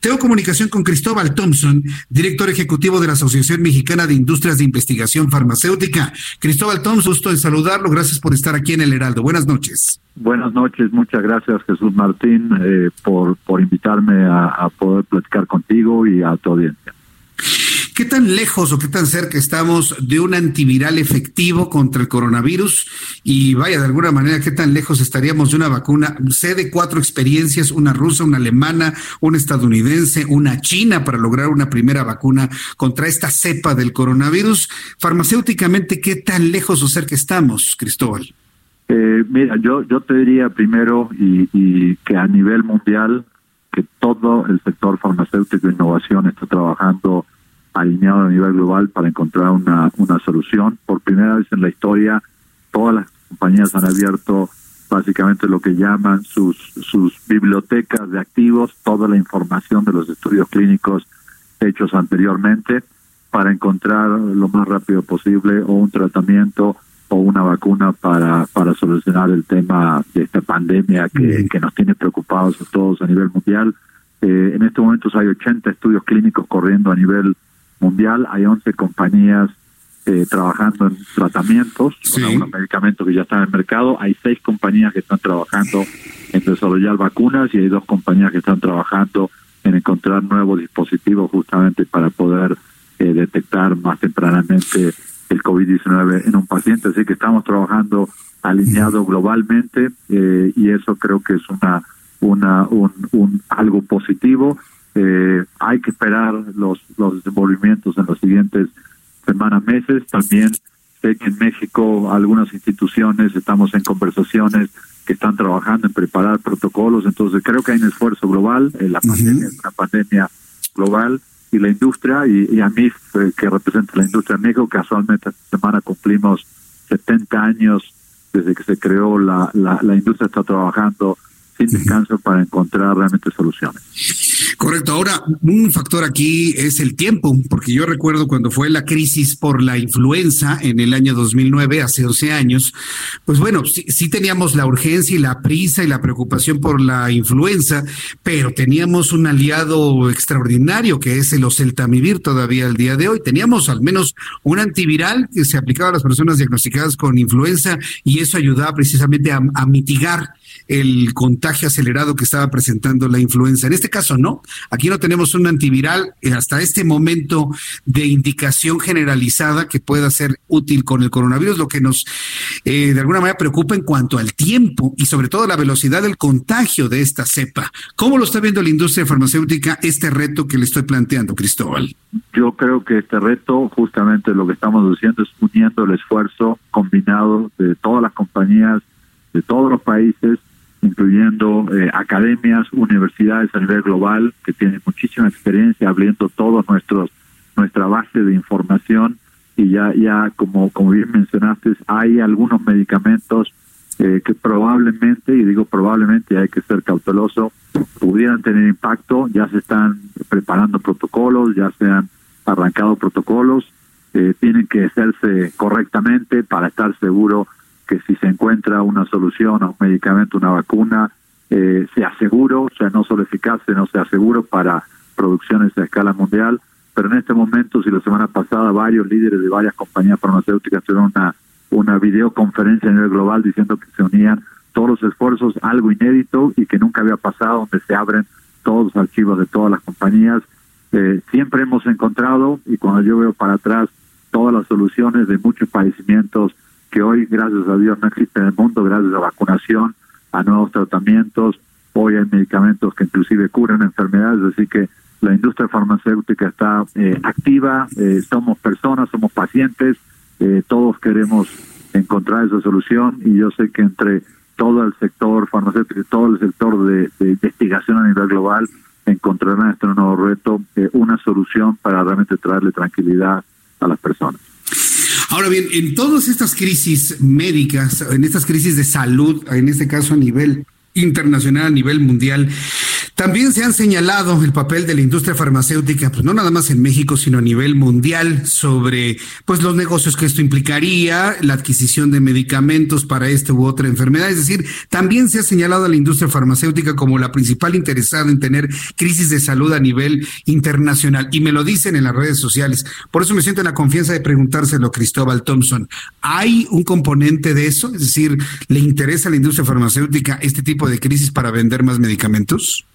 Tengo comunicación con Cristóbal Thompson, director ejecutivo de la Asociación Mexicana de Industrias de Investigación Farmacéutica. Cristóbal Thompson, gusto en saludarlo. Gracias por estar aquí en el Heraldo. Buenas noches. Buenas noches, muchas gracias Jesús Martín eh, por, por invitarme a, a poder platicar contigo y a tu audiencia. ¿Qué tan lejos o qué tan cerca estamos de un antiviral efectivo contra el coronavirus? Y vaya, de alguna manera, ¿qué tan lejos estaríamos de una vacuna? Sé de cuatro experiencias, una rusa, una alemana, una estadounidense, una china para lograr una primera vacuna contra esta cepa del coronavirus. Farmacéuticamente, ¿qué tan lejos o cerca estamos, Cristóbal? Eh, mira, yo, yo te diría primero y, y que a nivel mundial, que todo el sector farmacéutico e innovación está trabajando alineado a nivel global para encontrar una, una solución. Por primera vez en la historia, todas las compañías han abierto básicamente lo que llaman sus, sus bibliotecas de activos, toda la información de los estudios clínicos hechos anteriormente para encontrar lo más rápido posible o un tratamiento o una vacuna para, para solucionar el tema de esta pandemia que, que nos tiene preocupados a todos a nivel mundial. Eh, en estos momentos hay 80 estudios clínicos corriendo a nivel mundial, hay 11 compañías eh, trabajando en tratamientos con algunos medicamentos que ya están en el mercado, hay seis compañías que están trabajando en desarrollar vacunas y hay dos compañías que están trabajando en encontrar nuevos dispositivos justamente para poder eh, detectar más tempranamente el COVID-19 en un paciente. Así que estamos trabajando alineado globalmente eh, y eso creo que es una, una un, un algo positivo eh, hay que esperar los, los desenvolvimientos en los siguientes semanas, meses. También sé que en México algunas instituciones estamos en conversaciones que están trabajando en preparar protocolos. Entonces creo que hay un esfuerzo global. en la pandemia es una pandemia global y la industria y, y a mí eh, que representa la industria en México, casualmente esta semana cumplimos 70 años desde que se creó la, la, la industria está trabajando sin descanso para encontrar realmente soluciones. Correcto. Ahora, un factor aquí es el tiempo, porque yo recuerdo cuando fue la crisis por la influenza en el año 2009, hace 12 años, pues bueno, sí, sí teníamos la urgencia y la prisa y la preocupación por la influenza, pero teníamos un aliado extraordinario que es el oseltamivir todavía al día de hoy. Teníamos al menos un antiviral que se aplicaba a las personas diagnosticadas con influenza y eso ayudaba precisamente a, a mitigar el contagio acelerado que estaba presentando la influenza. En este caso, no. Aquí no tenemos un antiviral eh, hasta este momento de indicación generalizada que pueda ser útil con el coronavirus, lo que nos eh, de alguna manera preocupa en cuanto al tiempo y sobre todo la velocidad del contagio de esta cepa. ¿Cómo lo está viendo la industria farmacéutica este reto que le estoy planteando, Cristóbal? Yo creo que este reto, justamente lo que estamos haciendo es uniendo el esfuerzo combinado de todas las compañías, de todos los países, incluyendo eh, academias, universidades a nivel global que tienen muchísima experiencia abriendo todos nuestros nuestra base de información. Y ya ya como como bien mencionaste hay algunos medicamentos eh, que probablemente y digo probablemente hay que ser cauteloso pudieran tener impacto. Ya se están preparando protocolos ya se han arrancado protocolos eh, tienen que hacerse correctamente para estar seguro que si se encuentra una solución a un medicamento, una vacuna, eh, sea seguro, o sea, no solo eficaz, sino sea seguro para producciones a escala mundial. Pero en este momento, si la semana pasada varios líderes de varias compañías farmacéuticas tuvieron una, una videoconferencia a nivel global diciendo que se unían todos los esfuerzos, algo inédito y que nunca había pasado, donde se abren todos los archivos de todas las compañías. Eh, siempre hemos encontrado, y cuando yo veo para atrás, todas las soluciones de muchos padecimientos que hoy, gracias a Dios, no existe en el mundo, gracias a vacunación, a nuevos tratamientos. Hoy hay medicamentos que inclusive curan enfermedades, así que la industria farmacéutica está eh, activa, eh, somos personas, somos pacientes, eh, todos queremos encontrar esa solución y yo sé que entre todo el sector farmacéutico y todo el sector de, investigación a nivel global encontrarán en este nuevo reto eh, una solución para realmente traerle tranquilidad a las personas. Ahora bien, en todas estas crisis médicas, en estas crisis de salud, en este caso a nivel internacional, a nivel mundial, también se han señalado el papel de la industria farmacéutica, pues no nada más en México, sino a nivel mundial, sobre pues los negocios que esto implicaría, la adquisición de medicamentos para esta u otra enfermedad. Es decir, también se ha señalado a la industria farmacéutica como la principal interesada en tener crisis de salud a nivel internacional. Y me lo dicen en las redes sociales. Por eso me siento en la confianza de preguntárselo Cristóbal Thompson. ¿Hay un componente de eso? Es decir, ¿le interesa a la industria farmacéutica este tipo de crisis para vender más medicamentos?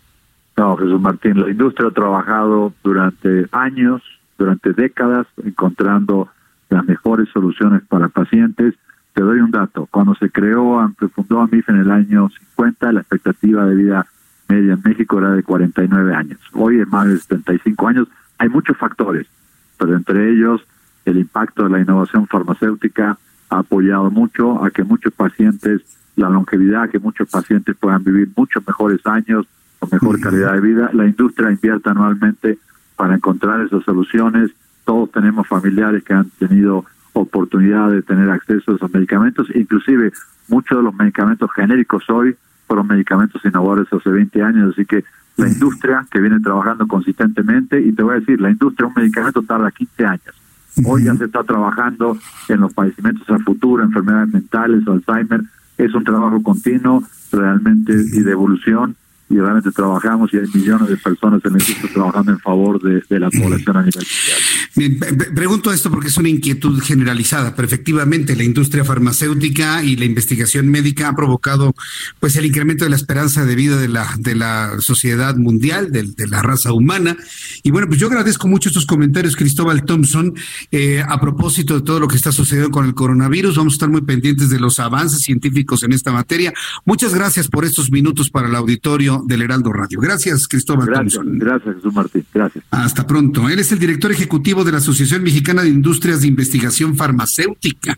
No, Jesús Martín, la industria ha trabajado durante años, durante décadas, encontrando las mejores soluciones para pacientes. Te doy un dato. Cuando se creó, se fundó AMIF en el año 50, la expectativa de vida media en México era de 49 años. Hoy es más de 75 años. Hay muchos factores, pero entre ellos el impacto de la innovación farmacéutica ha apoyado mucho a que muchos pacientes, la longevidad, que muchos pacientes puedan vivir muchos mejores años, mejor calidad de vida. La industria invierte anualmente para encontrar esas soluciones. Todos tenemos familiares que han tenido oportunidad de tener acceso a esos medicamentos, inclusive muchos de los medicamentos genéricos hoy fueron medicamentos innovadores hace 20 años, así que la industria que viene trabajando consistentemente, y te voy a decir, la industria un medicamento tarda 15 años. Hoy ya se está trabajando en los padecimientos a futuro, enfermedades mentales, Alzheimer, es un trabajo continuo realmente y de evolución y realmente trabajamos y hay millones de personas en mundo trabajando en favor de, la población a nivel mundial. pregunto esto porque es una inquietud generalizada, pero efectivamente la industria farmacéutica y la investigación médica ha provocado pues el incremento de la esperanza de vida de la, de la sociedad mundial, de, la raza humana. Y bueno, pues yo agradezco mucho estos comentarios, Cristóbal Thompson, eh, a propósito de todo lo que está sucediendo con el coronavirus. Vamos a estar muy pendientes de los avances científicos en esta materia. Muchas gracias por estos minutos para el auditorio del Heraldo Radio. Gracias, Cristóbal gracias, Gracias, Jesús Martín. Gracias. Hasta pronto. Él es el director ejecutivo de la Asociación Mexicana de Industrias de Investigación Farmacéutica.